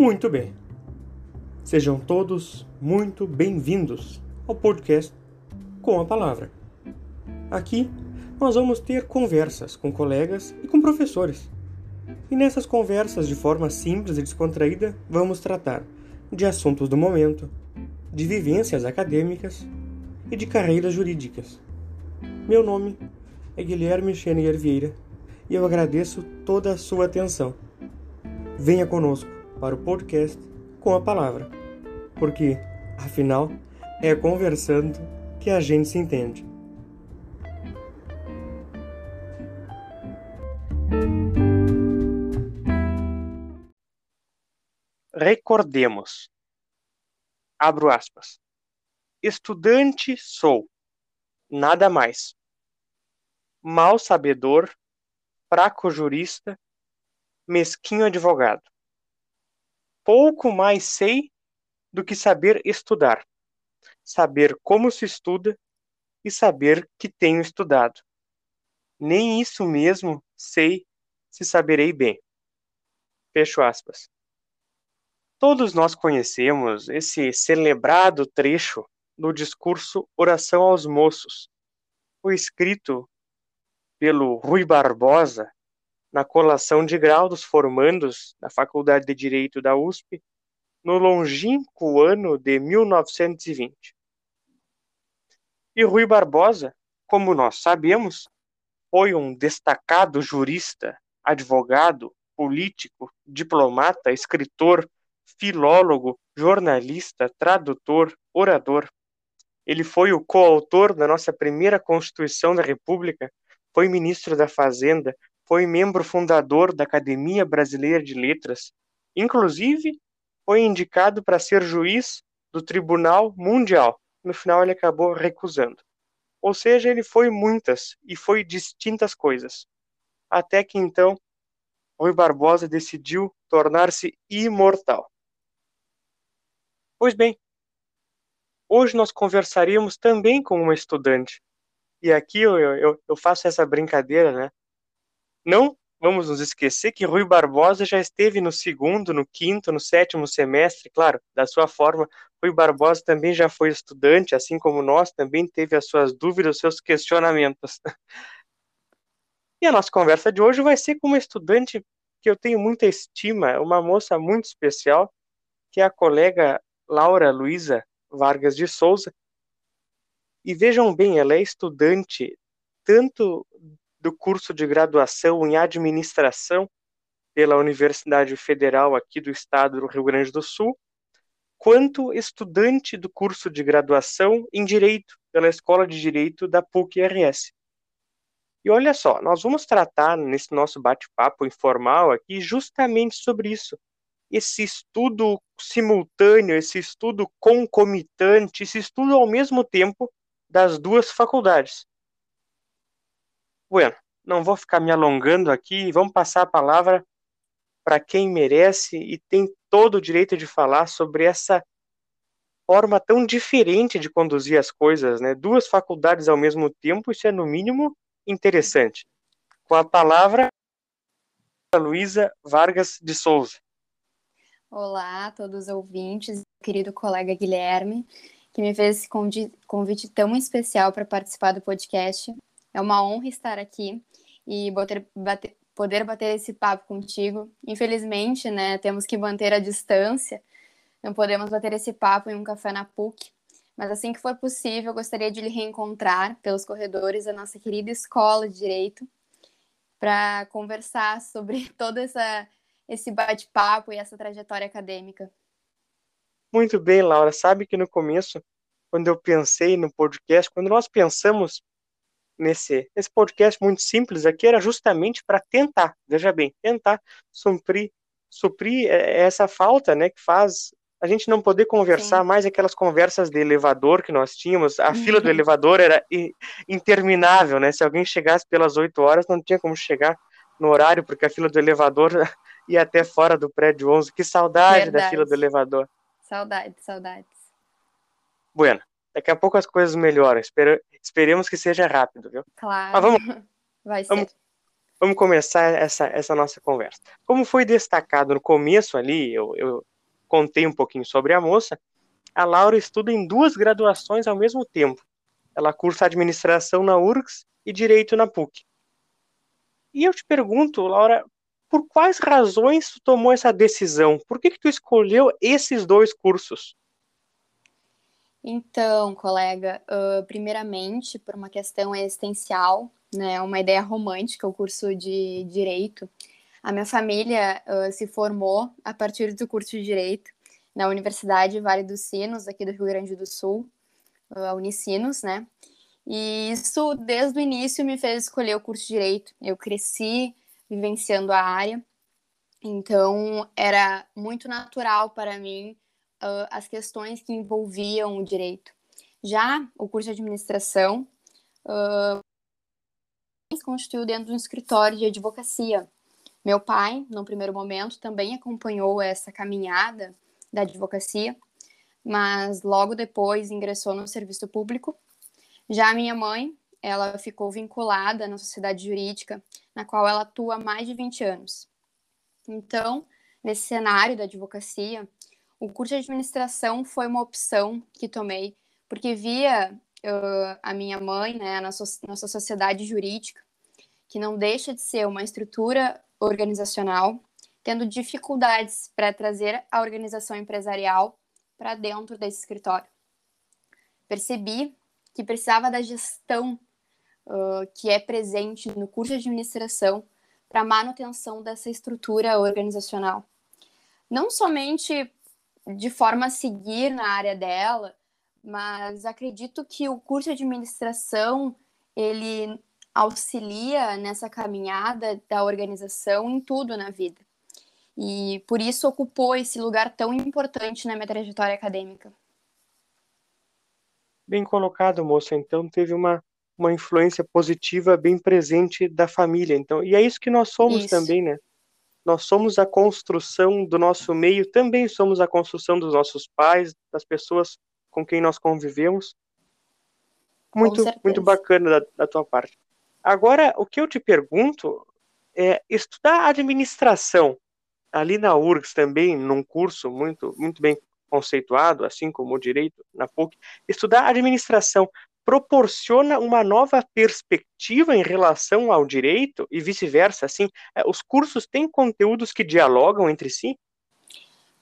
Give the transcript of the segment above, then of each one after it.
Muito bem. Sejam todos muito bem-vindos ao podcast Com a Palavra. Aqui nós vamos ter conversas com colegas e com professores. E nessas conversas, de forma simples e descontraída, vamos tratar de assuntos do momento, de vivências acadêmicas e de carreiras jurídicas. Meu nome é Guilherme Xenier Vieira e eu agradeço toda a sua atenção. Venha conosco para o podcast com a palavra, porque, afinal, é conversando que a gente se entende. Recordemos. Abro aspas. Estudante sou, nada mais. Mal sabedor, fraco jurista, mesquinho advogado pouco mais sei do que saber estudar, saber como se estuda e saber que tenho estudado. Nem isso mesmo sei se saberei bem. Fecho aspas. Todos nós conhecemos esse celebrado trecho do discurso Oração aos Moços, escrito pelo Rui Barbosa na colação de grau dos formandos da Faculdade de Direito da USP no longínquo ano de 1920. E Rui Barbosa, como nós sabemos, foi um destacado jurista, advogado, político, diplomata, escritor, filólogo, jornalista, tradutor, orador. Ele foi o coautor da nossa primeira Constituição da República, foi ministro da Fazenda, foi membro fundador da Academia Brasileira de Letras. Inclusive, foi indicado para ser juiz do Tribunal Mundial. No final, ele acabou recusando. Ou seja, ele foi muitas e foi distintas coisas. Até que então, Rui Barbosa decidiu tornar-se imortal. Pois bem, hoje nós conversaremos também com uma estudante. E aqui eu, eu, eu faço essa brincadeira, né? Não vamos nos esquecer que Rui Barbosa já esteve no segundo, no quinto, no sétimo semestre, claro, da sua forma. Rui Barbosa também já foi estudante, assim como nós, também teve as suas dúvidas, os seus questionamentos. E a nossa conversa de hoje vai ser com uma estudante que eu tenho muita estima, uma moça muito especial, que é a colega Laura Luiza Vargas de Souza. E vejam bem, ela é estudante tanto do curso de graduação em administração pela Universidade Federal aqui do estado do Rio Grande do Sul, quanto estudante do curso de graduação em Direito pela Escola de Direito da PUC-RS. E olha só, nós vamos tratar nesse nosso bate-papo informal aqui justamente sobre isso. Esse estudo simultâneo, esse estudo concomitante, esse estudo ao mesmo tempo das duas faculdades. Bueno, não vou ficar me alongando aqui, vamos passar a palavra para quem merece e tem todo o direito de falar sobre essa forma tão diferente de conduzir as coisas, né? Duas faculdades ao mesmo tempo, isso é no mínimo interessante. Com a palavra, Luísa Vargas de Souza. Olá a todos os ouvintes, querido colega Guilherme, que me fez esse convite tão especial para participar do podcast. É uma honra estar aqui e bater, bater, poder bater esse papo contigo. Infelizmente, né, temos que manter a distância, não podemos bater esse papo em um café na PUC, mas assim que for possível, gostaria de lhe reencontrar pelos corredores da nossa querida Escola de Direito para conversar sobre todo essa, esse bate-papo e essa trajetória acadêmica. Muito bem, Laura. Sabe que no começo, quando eu pensei no podcast, quando nós pensamos nesse, nesse podcast muito simples aqui era justamente para tentar, veja bem, tentar suprir, suprir é, essa falta, né, que faz a gente não poder conversar Sim. mais aquelas conversas de elevador que nós tínhamos. A fila do elevador era interminável, né? Se alguém chegasse pelas 8 horas, não tinha como chegar no horário, porque a fila do elevador ia até fora do prédio 11. Que saudade Verdade. da fila do elevador. Saudades, saudades. Bueno, Daqui a pouco as coisas melhoram. Espere, esperemos que seja rápido, viu? Claro. Mas vamos, Vai ser. Vamos, vamos começar essa, essa nossa conversa. Como foi destacado no começo ali, eu, eu, contei um pouquinho sobre a moça, a Laura estuda em duas graduações ao mesmo tempo. Ela cursa administração na URGS e direito na PUC. E eu te pergunto, Laura, por quais razões tu tomou essa decisão? Por que, que tu escolheu esses dois cursos? Então, colega, uh, primeiramente por uma questão existencial, né, uma ideia romântica, o curso de direito. A minha família uh, se formou a partir do curso de direito na Universidade Vale dos Sinos, aqui do Rio Grande do Sul, a Unicinos, né? E isso, desde o início, me fez escolher o curso de Direito. Eu cresci vivenciando a área, então era muito natural para mim uh, as questões que envolviam o direito. Já o curso de Administração uh, se constituiu dentro de um escritório de advocacia. Meu pai, no primeiro momento, também acompanhou essa caminhada da advocacia, mas logo depois ingressou no serviço público. Já minha mãe, ela ficou vinculada na sociedade jurídica, na qual ela atua há mais de 20 anos. Então, nesse cenário da advocacia, o curso de administração foi uma opção que tomei, porque via uh, a minha mãe, né, na so nossa sociedade jurídica, que não deixa de ser uma estrutura organizacional, tendo dificuldades para trazer a organização empresarial para dentro desse escritório. Percebi que precisava da gestão uh, que é presente no curso de administração para manutenção dessa estrutura organizacional. Não somente de forma a seguir na área dela, mas acredito que o curso de administração ele auxilia nessa caminhada da organização em tudo na vida e por isso ocupou esse lugar tão importante na minha trajetória acadêmica. Bem colocado, moça. Então teve uma, uma influência positiva bem presente da família. Então, e é isso que nós somos isso. também, né? Nós somos a construção do nosso meio, também somos a construção dos nossos pais, das pessoas com quem nós convivemos. Muito, muito bacana da, da tua parte. Agora, o que eu te pergunto é estudar administração ali na URGS também, num curso muito, muito bem conceituado, assim como o direito na PUC, estudar administração proporciona uma nova perspectiva em relação ao direito e vice-versa, assim, é, os cursos têm conteúdos que dialogam entre si?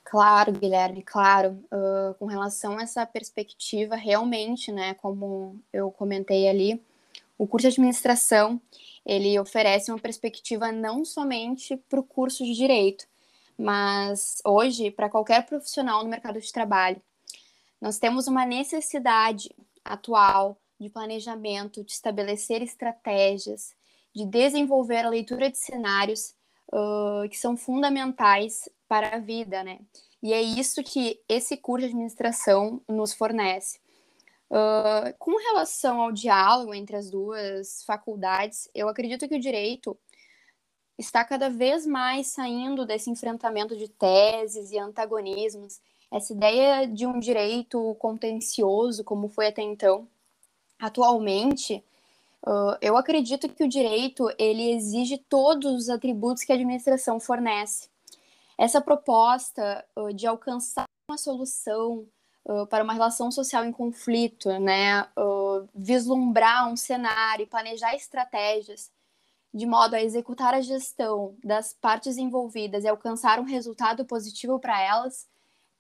Claro, Guilherme, claro. Uh, com relação a essa perspectiva, realmente, né, como eu comentei ali, o curso de administração ele oferece uma perspectiva não somente para o curso de direito, mas hoje, para qualquer profissional no mercado de trabalho, nós temos uma necessidade atual de planejamento, de estabelecer estratégias, de desenvolver a leitura de cenários uh, que são fundamentais para a vida, né? E é isso que esse curso de administração nos fornece. Uh, com relação ao diálogo entre as duas faculdades, eu acredito que o direito está cada vez mais saindo desse enfrentamento de teses e antagonismos, essa ideia de um direito contencioso, como foi até então. Atualmente, eu acredito que o direito ele exige todos os atributos que a administração fornece. Essa proposta de alcançar uma solução para uma relação social em conflito, né, vislumbrar um cenário, planejar estratégias de modo a executar a gestão das partes envolvidas e alcançar um resultado positivo para elas,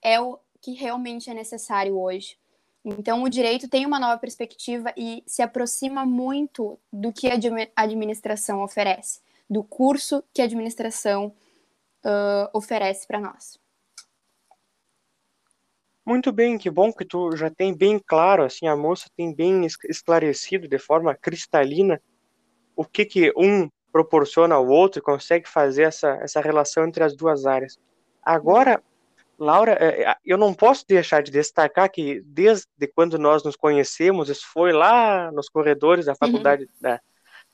é o que realmente é necessário hoje. Então, o direito tem uma nova perspectiva e se aproxima muito do que a administração oferece, do curso que a administração uh, oferece para nós. Muito bem, que bom que tu já tem bem claro, assim, a moça tem bem esclarecido de forma cristalina o que, que um proporciona ao outro consegue fazer essa, essa relação entre as duas áreas. Agora, Laura, é, é, eu não posso deixar de destacar que desde quando nós nos conhecemos, isso foi lá nos corredores da uhum. faculdade uhum. da,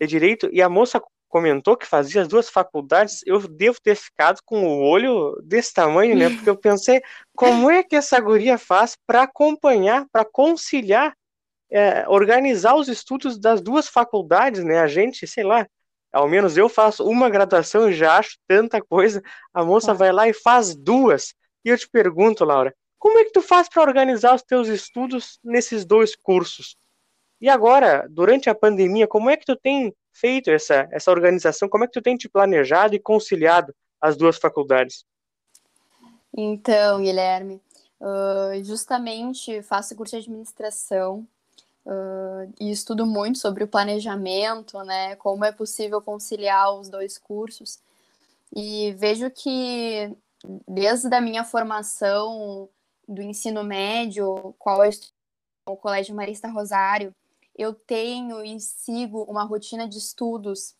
de Direito, e a moça comentou que fazia as duas faculdades, eu devo ter ficado com o olho desse tamanho, né? Porque eu pensei, como é que essa guria faz para acompanhar, para conciliar é, organizar os estudos das duas faculdades, né? A gente, sei lá, ao menos eu faço uma graduação e já acho tanta coisa. A moça vai lá e faz duas. E eu te pergunto, Laura, como é que tu faz para organizar os teus estudos nesses dois cursos? E agora, durante a pandemia, como é que tu tem feito essa, essa organização? Como é que tu tem te planejado e conciliado as duas faculdades? Então, Guilherme, uh, justamente faço curso de administração uh, e estudo muito sobre o planejamento, né? Como é possível conciliar os dois cursos. E vejo que desde a minha formação do ensino médio, qual é o Colégio Marista Rosário, eu tenho e sigo uma rotina de estudos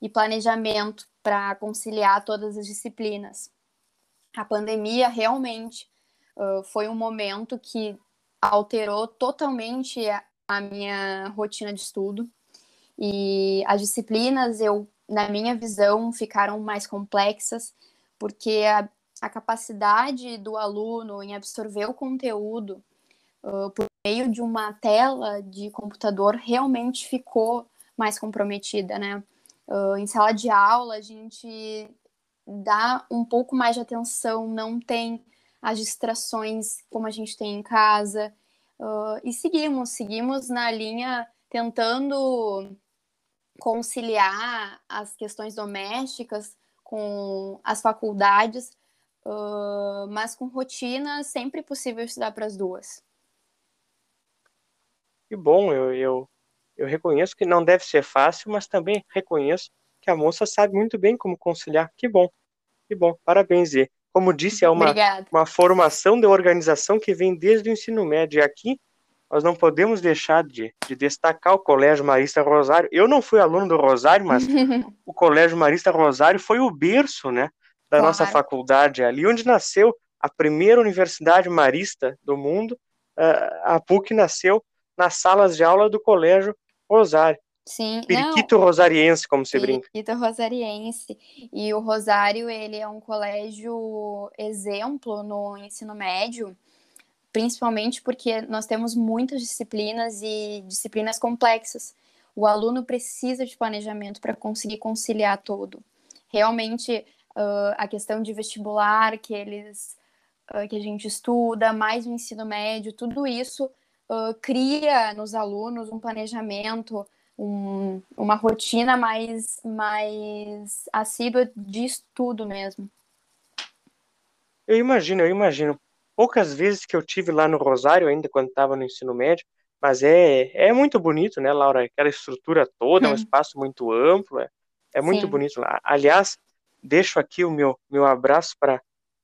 e planejamento para conciliar todas as disciplinas. A pandemia realmente uh, foi um momento que alterou totalmente a, a minha rotina de estudo e as disciplinas eu na minha visão ficaram mais complexas porque a, a capacidade do aluno em absorver o conteúdo uh, por meio de uma tela de computador realmente ficou mais comprometida, né? Uh, em sala de aula, a gente dá um pouco mais de atenção, não tem as distrações como a gente tem em casa. Uh, e seguimos, seguimos na linha tentando conciliar as questões domésticas com as faculdades, uh, mas com rotina sempre possível estudar para as duas. Que bom, eu, eu, eu reconheço que não deve ser fácil, mas também reconheço que a moça sabe muito bem como conciliar. Que bom, que bom, parabéns, E. Como disse, é uma, uma formação de organização que vem desde o ensino médio. E aqui nós não podemos deixar de, de, destacar o Colégio Marista Rosário. Eu não fui aluno do Rosário, mas o Colégio Marista Rosário foi o berço né, da claro. nossa faculdade, ali onde nasceu a primeira universidade marista do mundo. A PUC nasceu nas salas de aula do Colégio Rosário. Sim, Periquito não. Rosariense, como se brinca. Periquito Rosariense. E o Rosário, ele é um colégio exemplo no ensino médio, principalmente porque nós temos muitas disciplinas e disciplinas complexas. O aluno precisa de planejamento para conseguir conciliar tudo. Realmente, uh, a questão de vestibular que eles uh, que a gente estuda, mais o ensino médio, tudo isso uh, cria nos alunos um planejamento, um, uma rotina mais, mais assídua de estudo mesmo. Eu imagino, eu imagino. Poucas vezes que eu tive lá no Rosário, ainda quando estava no ensino médio, mas é, é muito bonito, né, Laura? Aquela estrutura toda, hum. um espaço muito amplo, é, é muito Sim. bonito lá. Aliás, deixo aqui o meu, meu abraço para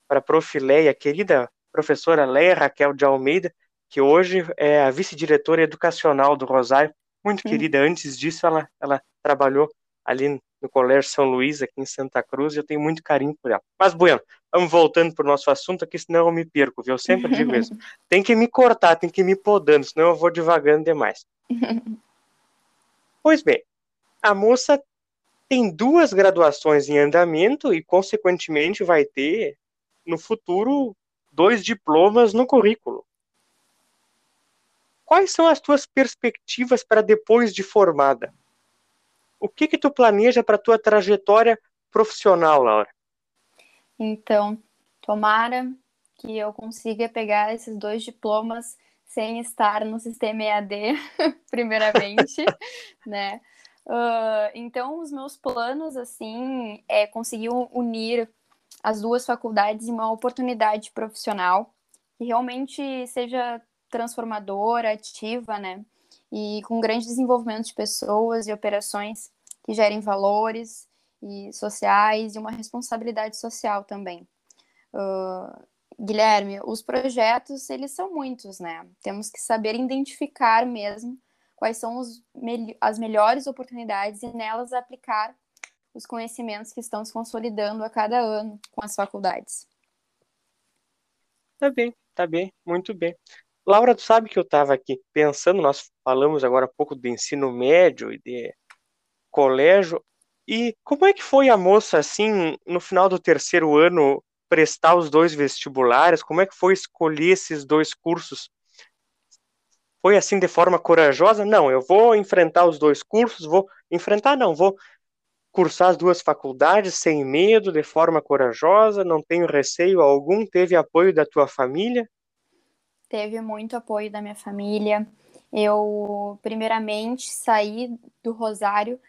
a prof. Leia, querida professora Leia Raquel de Almeida, que hoje é a vice-diretora educacional do Rosário, muito Sim. querida. Antes disso, ela, ela trabalhou ali no Colégio São Luís, aqui em Santa Cruz, e eu tenho muito carinho por ela. Mas, bueno, vamos voltando para o nosso assunto aqui, senão eu me perco, viu? Eu sempre digo isso. Tem que me cortar, tem que me podando, senão eu vou devagando demais. pois bem, a moça tem duas graduações em andamento e, consequentemente, vai ter, no futuro, dois diplomas no currículo. Quais são as tuas perspectivas para depois de formada? O que que tu planeja para tua trajetória profissional, Laura? Então, tomara que eu consiga pegar esses dois diplomas sem estar no sistema EAD, primeiramente, né? Uh, então, os meus planos, assim, é conseguir unir as duas faculdades em uma oportunidade profissional que realmente seja transformadora, ativa, né? E com grande desenvolvimento de pessoas e operações que gerem valores e sociais e uma responsabilidade social também. Uh, Guilherme, os projetos, eles são muitos, né? Temos que saber identificar mesmo quais são os, as melhores oportunidades e nelas aplicar os conhecimentos que estão se consolidando a cada ano com as faculdades. Tá bem, tá bem, muito bem. Laura, tu sabe que eu estava aqui pensando, nós falamos agora um pouco de ensino médio e de colégio, e como é que foi a moça, assim, no final do terceiro ano, prestar os dois vestibulares? Como é que foi escolher esses dois cursos? Foi assim de forma corajosa? Não, eu vou enfrentar os dois cursos, vou enfrentar, não, vou cursar as duas faculdades sem medo, de forma corajosa, não tenho receio algum? Teve apoio da tua família? Teve muito apoio da minha família. Eu, primeiramente, saí do Rosário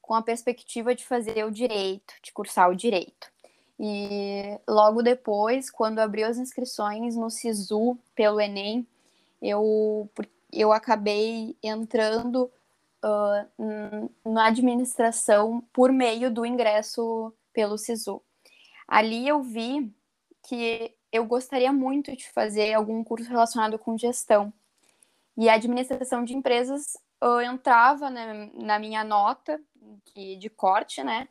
com a perspectiva de fazer o direito, de cursar o direito. E logo depois, quando abriu as inscrições no SISU pelo Enem, eu, eu acabei entrando uh, na administração por meio do ingresso pelo SISU. Ali eu vi que eu gostaria muito de fazer algum curso relacionado com gestão. E a administração de empresas eu entrava né, na minha nota de, corte, né?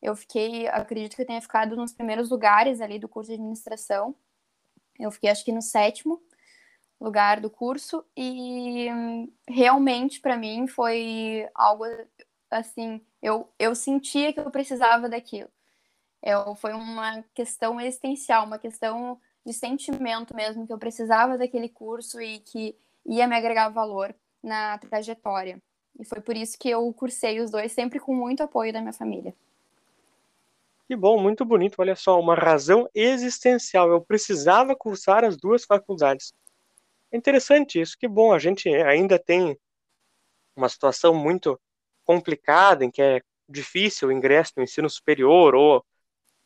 Eu fiquei, acredito que eu tenha ficado nos primeiros lugares ali do curso de administração. Eu fiquei, acho que no sétimo lugar do curso e realmente para mim foi algo assim, eu, eu sentia que eu precisava daquilo. Eu, foi uma questão existencial, uma questão de sentimento mesmo, que eu precisava daquele curso e que ia me agregar valor na trajetória. E foi por isso que eu cursei os dois, sempre com muito apoio da minha família. Que bom, muito bonito. Olha só, uma razão existencial. Eu precisava cursar as duas faculdades. É interessante isso, que bom, a gente ainda tem uma situação muito complicada em que é difícil o ingresso no ensino superior ou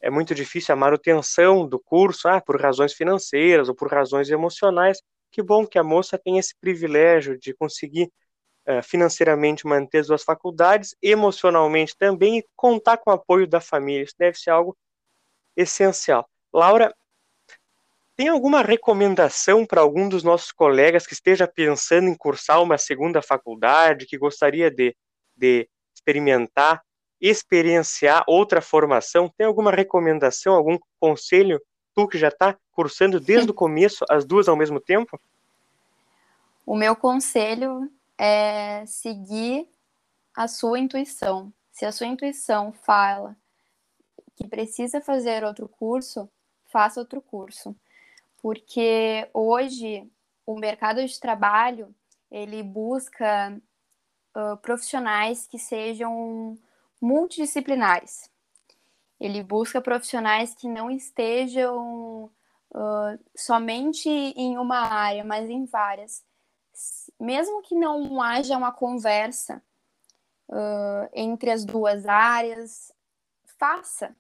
é muito difícil a manutenção do curso, ah, por razões financeiras ou por razões emocionais. Que bom que a moça tem esse privilégio de conseguir uh, financeiramente manter as duas faculdades, emocionalmente também e contar com o apoio da família. Isso deve ser algo essencial. Laura, tem alguma recomendação para algum dos nossos colegas que esteja pensando em cursar uma segunda faculdade, que gostaria de, de experimentar, experienciar outra formação? Tem alguma recomendação, algum conselho? Tu que já está cursando desde o começo as duas ao mesmo tempo? O meu conselho é seguir a sua intuição. Se a sua intuição fala que precisa fazer outro curso, faça outro curso porque hoje o mercado de trabalho ele busca uh, profissionais que sejam multidisciplinares. Ele busca profissionais que não estejam uh, somente em uma área, mas em várias. Mesmo que não haja uma conversa uh, entre as duas áreas, faça,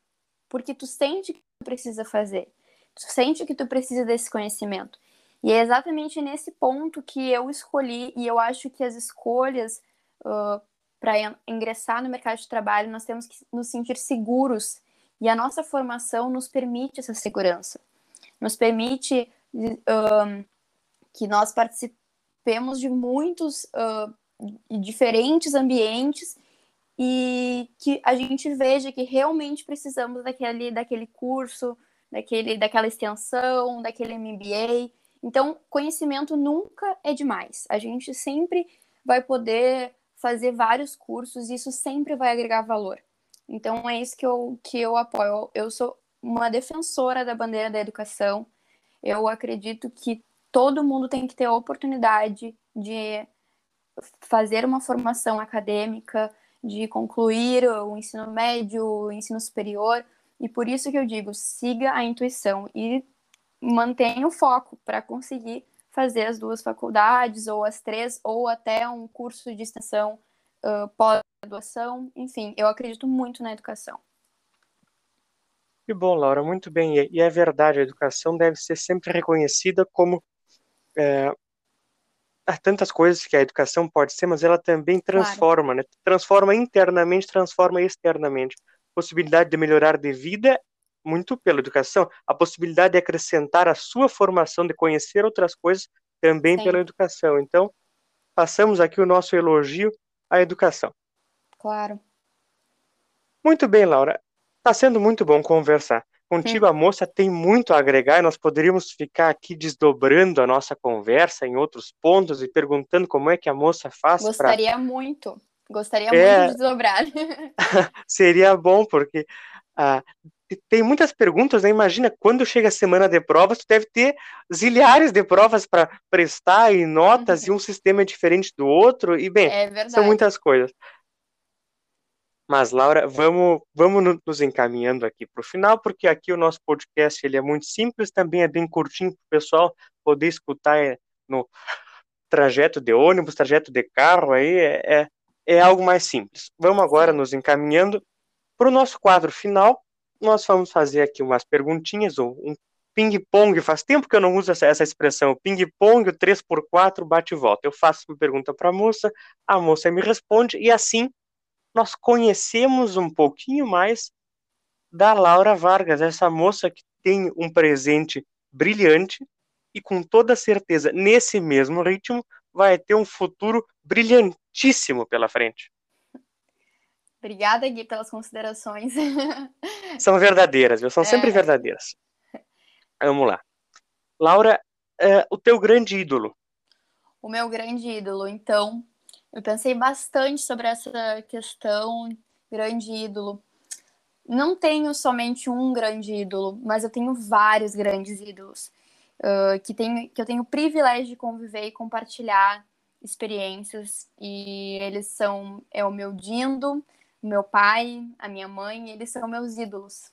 porque tu sente que precisa fazer. Tu sente que tu precisa desse conhecimento. E é exatamente nesse ponto que eu escolhi, e eu acho que as escolhas uh, para ingressar no mercado de trabalho, nós temos que nos sentir seguros. E a nossa formação nos permite essa segurança. Nos permite uh, que nós participemos de muitos uh, diferentes ambientes e que a gente veja que realmente precisamos daquele, daquele curso, daquele, daquela extensão, daquele MBA. Então, conhecimento nunca é demais. A gente sempre vai poder fazer vários cursos e isso sempre vai agregar valor. Então, é isso que eu, que eu apoio. Eu sou uma defensora da bandeira da educação. Eu acredito que todo mundo tem que ter a oportunidade de fazer uma formação acadêmica, de concluir o ensino médio, o ensino superior, e por isso que eu digo, siga a intuição e mantenha o foco para conseguir fazer as duas faculdades, ou as três, ou até um curso de extensão uh, pós-graduação. Enfim, eu acredito muito na educação. Que bom, Laura, muito bem. E é verdade, a educação deve ser sempre reconhecida como. É, há tantas coisas que a educação pode ser, mas ela também transforma, claro. né? Transforma internamente, transforma externamente possibilidade de melhorar de vida muito pela educação, a possibilidade de acrescentar a sua formação, de conhecer outras coisas também Sim. pela educação. Então, passamos aqui o nosso elogio à educação. Claro. Muito bem, Laura. Está sendo muito bom conversar. Contigo, a moça tem muito a agregar e nós poderíamos ficar aqui desdobrando a nossa conversa em outros pontos e perguntando como é que a moça faz. Gostaria pra... muito. Gostaria é, muito de desdobrar. seria bom, porque ah, tem muitas perguntas, né? Imagina, quando chega a semana de provas, tu deve ter zilhares de provas para prestar e notas, uhum. e um sistema é diferente do outro, e bem, é são muitas coisas. Mas, Laura, vamos, vamos nos encaminhando aqui para o final, porque aqui o nosso podcast ele é muito simples, também é bem curtinho para o pessoal poder escutar é, no trajeto de ônibus, trajeto de carro, aí é, é, é algo mais simples. Vamos agora nos encaminhando para o nosso quadro final. Nós vamos fazer aqui umas perguntinhas, ou um ping-pong. Faz tempo que eu não uso essa, essa expressão. Ping-pong, o 3x4, bate e volta. Eu faço uma pergunta para a moça, a moça me responde, e assim nós conhecemos um pouquinho mais da Laura Vargas, essa moça que tem um presente brilhante e com toda certeza, nesse mesmo ritmo, vai ter um futuro brilhantíssimo pela frente. Obrigada, Gui, pelas considerações. São verdadeiras, viu? São é... sempre verdadeiras. Vamos lá. Laura, é, o teu grande ídolo? O meu grande ídolo, então, eu pensei bastante sobre essa questão, grande ídolo. Não tenho somente um grande ídolo, mas eu tenho vários grandes ídolos uh, que, tenho, que eu tenho o privilégio de conviver e compartilhar experiências. E eles são é o meu Dindo, meu pai, a minha mãe, eles são meus ídolos.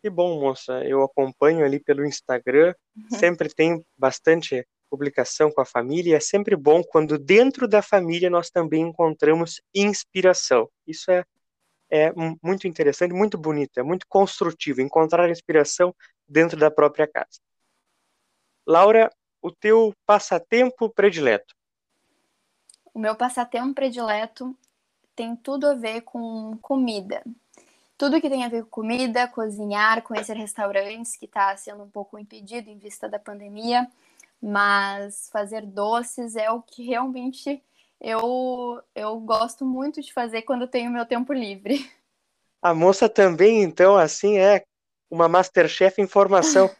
Que bom, moça. Eu acompanho ali pelo Instagram, sempre tem bastante publicação com a família, é sempre bom quando dentro da família nós também encontramos inspiração. Isso é, é muito interessante, muito bonito, é muito construtivo encontrar inspiração dentro da própria casa. Laura, o teu passatempo predileto? O meu passatempo predileto tem tudo a ver com comida. Tudo que tem a ver com comida, cozinhar, conhecer restaurantes, que está sendo um pouco impedido em vista da pandemia mas fazer doces é o que realmente eu, eu gosto muito de fazer quando tenho meu tempo livre. A moça também, então, assim, é uma Masterchef em formação.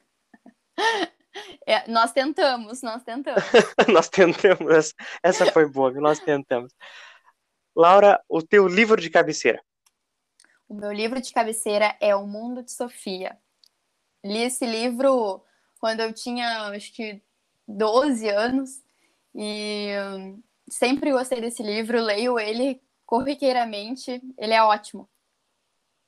é, nós tentamos, nós tentamos. nós tentamos, essa foi boa, nós tentamos. Laura, o teu livro de cabeceira? O meu livro de cabeceira é O Mundo de Sofia. Li esse livro quando eu tinha, acho que 12 anos e sempre gostei desse livro, leio ele corriqueiramente, ele é ótimo.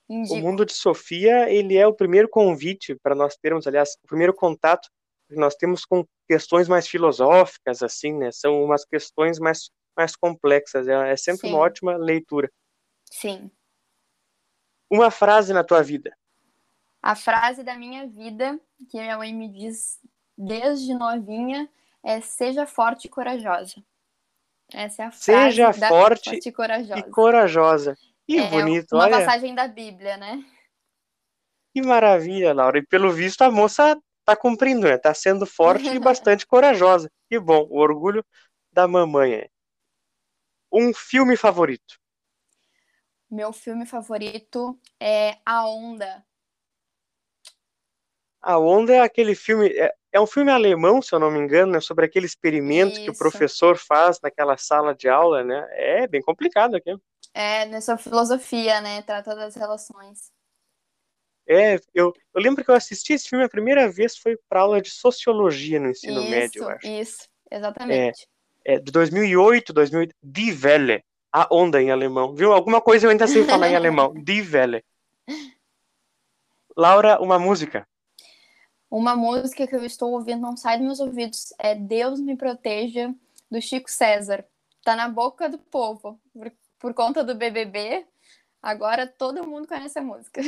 Indico. O Mundo de Sofia, ele é o primeiro convite para nós termos, aliás, o primeiro contato que nós temos com questões mais filosóficas, assim, né? São umas questões mais, mais complexas. É, é sempre Sim. uma ótima leitura. Sim. Uma frase na tua vida. A frase da minha vida, que minha mãe me diz desde novinha é seja forte e corajosa. Essa é a frase seja da forte, forte e corajosa. E corajosa. Que é bonito, uma olha. passagem da Bíblia, né? Que maravilha, Laura. E pelo visto a moça tá cumprindo, né? Tá sendo forte e bastante corajosa. Que bom, o orgulho da mamãe. Um filme favorito? Meu filme favorito é A Onda. A Onda é aquele filme, é, é um filme alemão, se eu não me engano, né, sobre aquele experimento Isso. que o professor faz naquela sala de aula, né? É bem complicado aqui. É, nessa filosofia, né? Trata das relações. É, eu, eu lembro que eu assisti esse filme a primeira vez foi para aula de sociologia no ensino isso, médio, eu acho. Isso, exatamente. É, é de 2008, 2008, Die Welle, a onda em alemão, viu? Alguma coisa eu ainda sei falar em alemão, Die Welle. Laura, uma música. Uma música que eu estou ouvindo não sai dos meus ouvidos é Deus me proteja do Chico César. Tá na boca do povo por, conta do BBB. Agora todo mundo conhece a música.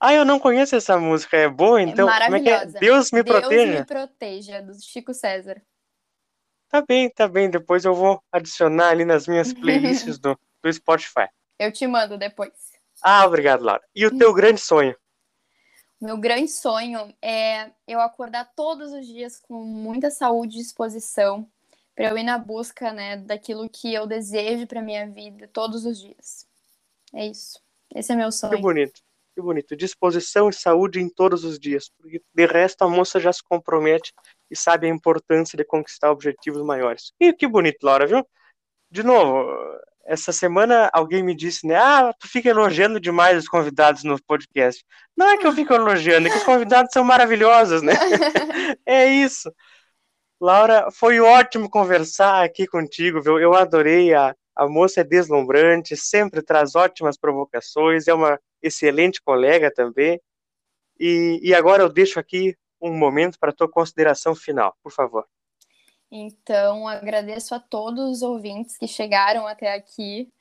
Ah, eu não conheço essa música. É boa, então? É maravilhosa. Como é que é? Deus me Deus proteja. Deus me proteja do Chico César. Tá bem, tá bem. Depois eu vou adicionar ali nas minhas playlists do, do Spotify. Eu te mando depois. Ah, obrigado, Laura. E o teu grande sonho? Meu grande sonho é eu acordar todos os dias com muita saúde e disposição para eu ir na busca, né, daquilo que eu desejo para minha vida todos os dias. É isso. Esse é meu sonho. Que bonito. Que bonito. Disposição e saúde em todos os dias. Porque de resto a moça já se compromete e sabe a importância de conquistar objetivos maiores. E que bonito, Laura, viu? De novo, essa semana alguém me disse, né? Ah, tu fica elogiando demais os convidados no podcast. Não é que eu fico elogiando, é que os convidados são maravilhosos, né? é isso. Laura, foi ótimo conversar aqui contigo, viu? Eu adorei a, A moça é deslumbrante, sempre traz ótimas provocações, é uma excelente colega também. E, e agora eu deixo aqui um momento para a tua consideração final, por favor. Então, agradeço a todos os ouvintes que chegaram até aqui.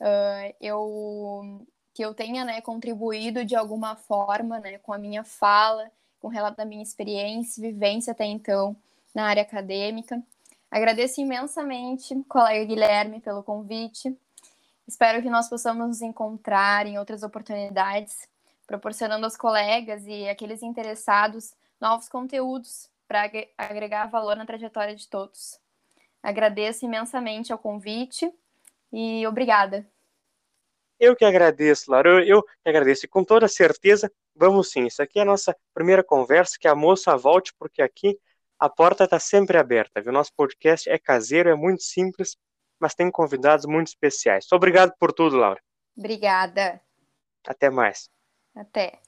Uh, eu que eu tenha né, contribuído de alguma forma né, com a minha fala, com o relato da minha experiência vivência até então na área acadêmica. Agradeço imensamente, colega Guilherme, pelo convite. Espero que nós possamos nos encontrar em outras oportunidades, proporcionando aos colegas e aqueles interessados novos conteúdos para agregar valor na trajetória de todos. Agradeço imensamente ao convite e obrigada. Eu que agradeço, Laura. Eu, que agradeço. E com toda certeza, vamos sim. Isso aqui é a nossa primeira conversa. Que a moça volte, porque aqui a porta está sempre aberta. O nosso podcast é caseiro, é muito simples, mas tem convidados muito especiais. Obrigado por tudo, Laura. Obrigada. Até mais. Até.